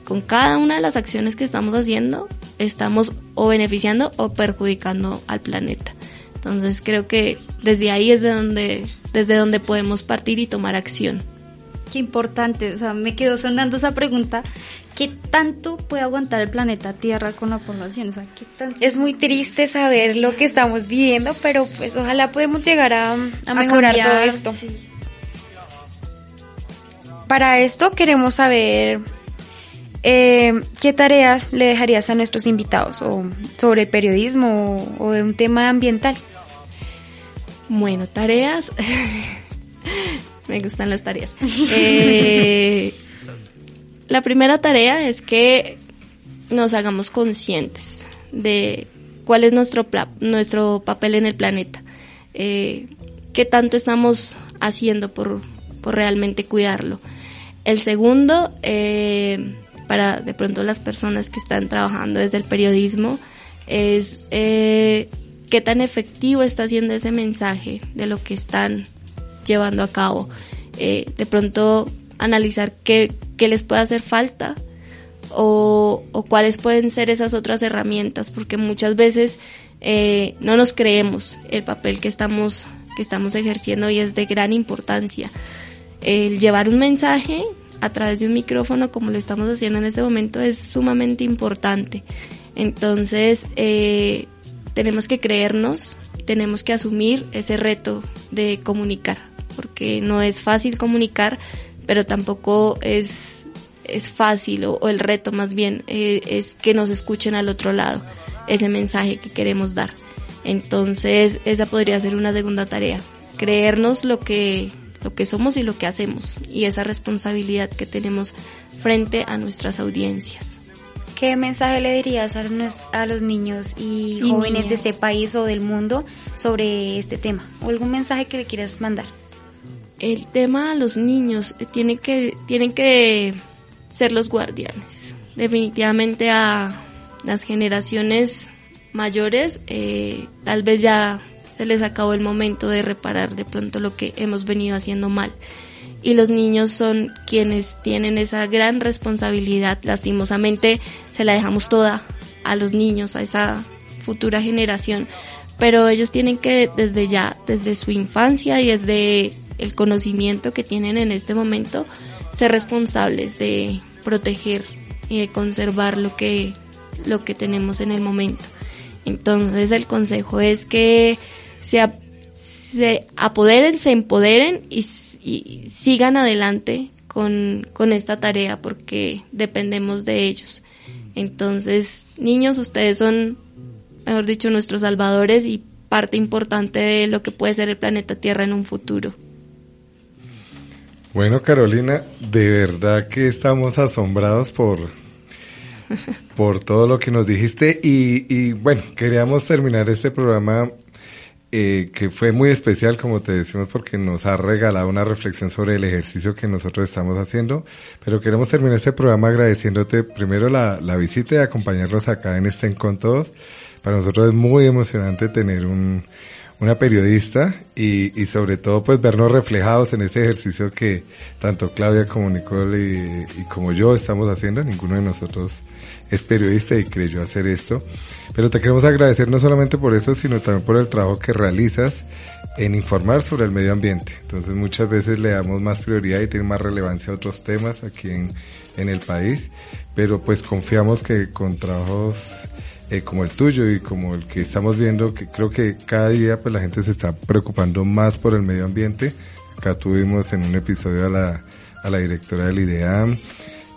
Con cada una de las acciones que estamos haciendo, estamos o beneficiando o perjudicando al planeta. Entonces creo que desde ahí es de donde, desde donde podemos partir y tomar acción. Qué importante, o sea, me quedó sonando esa pregunta. ¿Qué tanto puede aguantar el planeta Tierra con la población? O sea, ¿qué tanto? Es muy triste saber lo que estamos viviendo, pero pues ojalá podemos llegar a, mejorar todo esto. Para esto queremos saber eh, qué tarea le dejarías a nuestros invitados o sobre el periodismo o, de un tema ambiental. Bueno, tareas. Me gustan las tareas. Eh, la primera tarea es que nos hagamos conscientes de cuál es nuestro, nuestro papel en el planeta. Eh, qué tanto estamos haciendo por, por realmente cuidarlo. El segundo, eh, para de pronto las personas que están trabajando desde el periodismo, es eh, qué tan efectivo está siendo ese mensaje de lo que están llevando a cabo. Eh, de pronto analizar qué, qué, les puede hacer falta o, o, cuáles pueden ser esas otras herramientas, porque muchas veces no nos creemos el papel que estamos, que estamos ejerciendo y es de gran importancia el llevar un mensaje a través de un micrófono como lo estamos haciendo en este momento es sumamente importante. Entonces, eh, tenemos que creernos, tenemos que asumir ese reto de comunicar, porque no es fácil comunicar, pero tampoco es, es fácil, o, el reto más bien eh, es que nos escuchen al otro lado, ese mensaje que queremos dar. Entonces, esa podría ser una segunda tarea, creernos lo que lo que somos y lo que hacemos y esa responsabilidad que tenemos frente a nuestras audiencias. ¿Qué mensaje le dirías a, los niños y, jóvenes de este país o del mundo sobre este tema? ¿O algún mensaje que le quieras mandar? El tema a los niños eh, tiene que, tienen que ser los guardianes. Definitivamente a las generaciones mayores eh, tal vez ya se les acabó el momento de reparar de pronto lo que hemos venido haciendo mal. Y los niños son quienes tienen esa gran responsabilidad. Lastimosamente se la dejamos toda a los niños, a esa futura generación. Pero ellos tienen que desde ya, desde su infancia y desde el conocimiento que tienen en este momento, ser responsables de, proteger y de conservar lo que, lo que tenemos en el momento. Entonces el consejo es que se, se apoderen, se empoderen y, y sigan adelante con, con esta tarea porque dependemos de ellos. Entonces, niños, ustedes son, mejor dicho, nuestros salvadores y parte importante de lo que puede ser el planeta Tierra en un futuro. Bueno, Carolina, de verdad que estamos asombrados por, por todo lo que nos dijiste y, y bueno, queríamos terminar este programa eh, que fue muy especial, como te decimos, porque nos ha regalado una reflexión sobre el ejercicio que nosotros estamos haciendo. Pero queremos terminar este programa agradeciéndote primero la, la visita y acompañarnos acá en este Encontros. Para nosotros es muy emocionante tener un, una periodista y, y sobre todo pues vernos reflejados en este ejercicio que tanto Claudia como Nicole y, y como yo estamos haciendo. Ninguno de nosotros es periodista y creyó hacer esto. Pero te queremos agradecer no solamente por eso, sino también por el trabajo que realizas en informar sobre el medio ambiente. Entonces muchas veces le damos más prioridad y tiene más relevancia a otros temas aquí en, en el país, pero pues confiamos que con trabajos eh, como el tuyo y como el que estamos viendo, que creo que cada día pues la gente se está preocupando más por el medio ambiente. Acá tuvimos en un episodio a la, a la directora del IDEAM,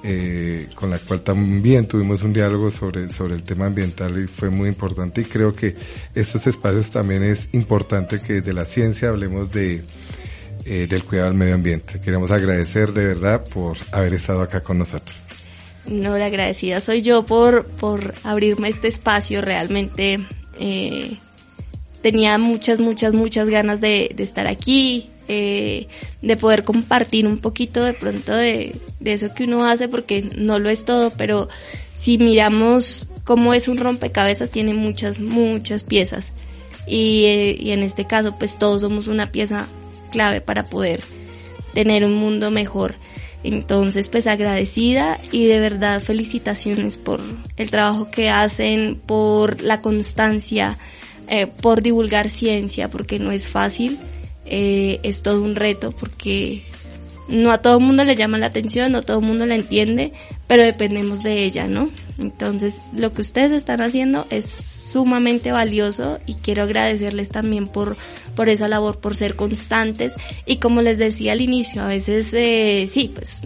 eh, con la cual también tuvimos un diálogo sobre, sobre el tema ambiental y fue muy importante y creo que estos espacios también es importante que desde la ciencia hablemos de, eh, del cuidado del medio ambiente. Queremos agradecer de verdad por haber estado acá con nosotros. No, la agradecida soy yo por, por abrirme este espacio. Realmente eh, tenía muchas, muchas, muchas ganas de, de estar aquí, eh, de poder compartir un poquito de pronto de, de eso que uno hace, porque no lo es todo, pero si miramos cómo es un rompecabezas, tiene muchas, muchas piezas. Y, eh, y en este caso, pues todos somos una pieza clave para poder tener un mundo mejor. Entonces, pues agradecida y de verdad felicitaciones por el trabajo que hacen, por la constancia, eh, por divulgar ciencia, porque no es fácil, eh, es todo un reto, porque no a todo el mundo le llama la atención, no todo el mundo la entiende, pero dependemos de ella, ¿no? Entonces, lo que ustedes están haciendo es sumamente valioso y quiero agradecerles también por, por esa labor, por ser constantes y como les decía al inicio, a veces, eh, sí, pues,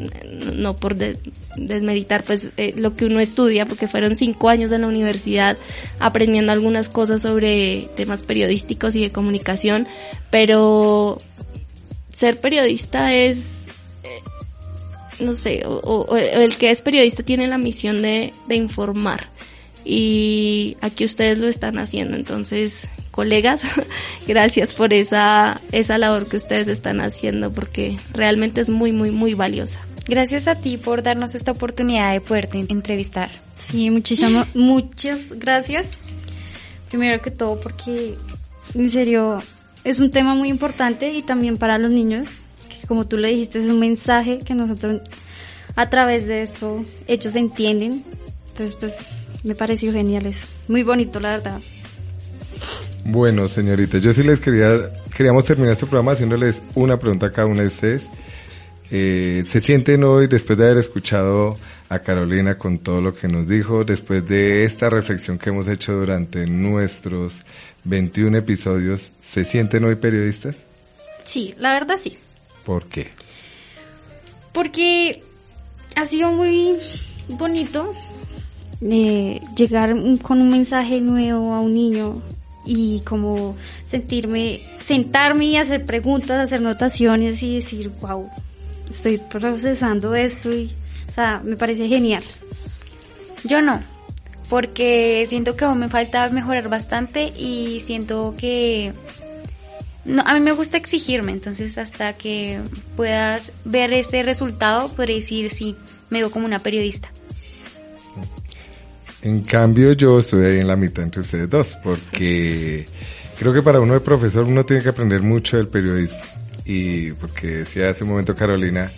no por de, desmeritar, pues, eh, lo que uno estudia, porque fueron cinco años en la universidad aprendiendo algunas cosas sobre temas periodísticos y de comunicación, pero ser periodista es no sé, o, o, el que es periodista tiene la misión de, de informar. Y aquí ustedes lo están haciendo. Entonces, colegas, gracias por esa, esa labor que ustedes están haciendo porque realmente es muy, muy, muy valiosa. Gracias a ti por darnos esta oportunidad de poderte entrevistar. Sí, muchísimas, muchas gracias. Primero que todo porque, en serio, es un tema muy importante y también para los niños como tú le dijiste, es un mensaje que nosotros a través de esto ellos entienden. Entonces, pues me pareció genial eso. Muy bonito, la verdad. Bueno, señorita, yo sí les quería, queríamos terminar este programa haciéndoles una pregunta a cada una de ustedes. Eh, ¿Se sienten hoy, después de haber escuchado a Carolina con todo lo que nos dijo, después de esta reflexión que hemos hecho durante nuestros 21 episodios, ¿se sienten hoy periodistas? Sí, la verdad sí. ¿Por qué? Porque ha sido muy bonito eh, llegar con un mensaje nuevo a un niño y como sentirme, sentarme y hacer preguntas, hacer notaciones y decir, wow, estoy procesando esto y, o sea, me parece genial. Yo no, porque siento que aún me falta mejorar bastante y siento que no, a mí me gusta exigirme, entonces hasta que puedas ver ese resultado, podré decir sí, me veo como una periodista. En cambio, yo estoy ahí en la mitad entre ustedes dos, porque creo que para uno de profesor uno tiene que aprender mucho del periodismo. Y porque decía hace un momento Carolina,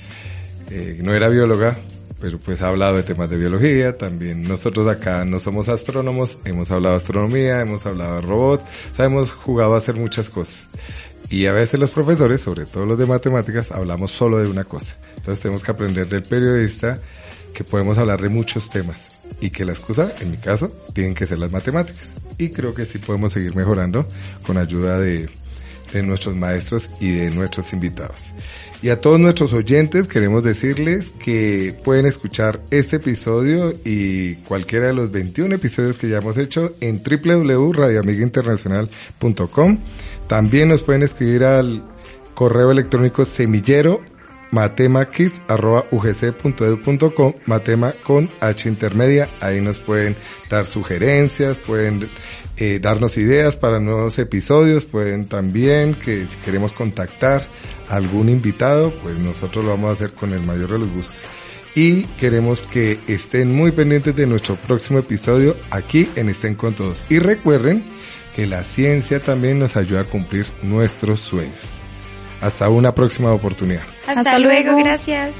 eh, no era bióloga, pero pues ha hablado de temas de biología, también nosotros acá no somos astrónomos, hemos hablado de astronomía, hemos hablado de robot, o sea, hemos jugado a hacer muchas cosas. Y a veces los profesores, sobre todo los de matemáticas, hablamos solo de una cosa. Entonces tenemos que aprender del periodista que podemos hablar de muchos temas y que la excusa, en mi caso, tienen que ser las matemáticas. Y creo que sí podemos seguir mejorando con ayuda de, de nuestros maestros y de nuestros invitados. Y a todos nuestros oyentes queremos decirles que pueden escuchar este episodio y cualquiera de los 21 episodios que ya hemos hecho en www.radioamigainternacional.com. También nos pueden escribir al correo electrónico semillero matemakids.ugc.edu.com, matema con H intermedia, ahí nos pueden dar sugerencias, pueden eh, darnos ideas para nuevos episodios, pueden también que si queremos contactar a algún invitado, pues nosotros lo vamos a hacer con el mayor de los gustos. Y queremos que estén muy pendientes de nuestro próximo episodio aquí en Estén con Todos. Y recuerden que la ciencia también nos ayuda a cumplir nuestros sueños. Hasta una próxima oportunidad. Hasta, luego, gracias.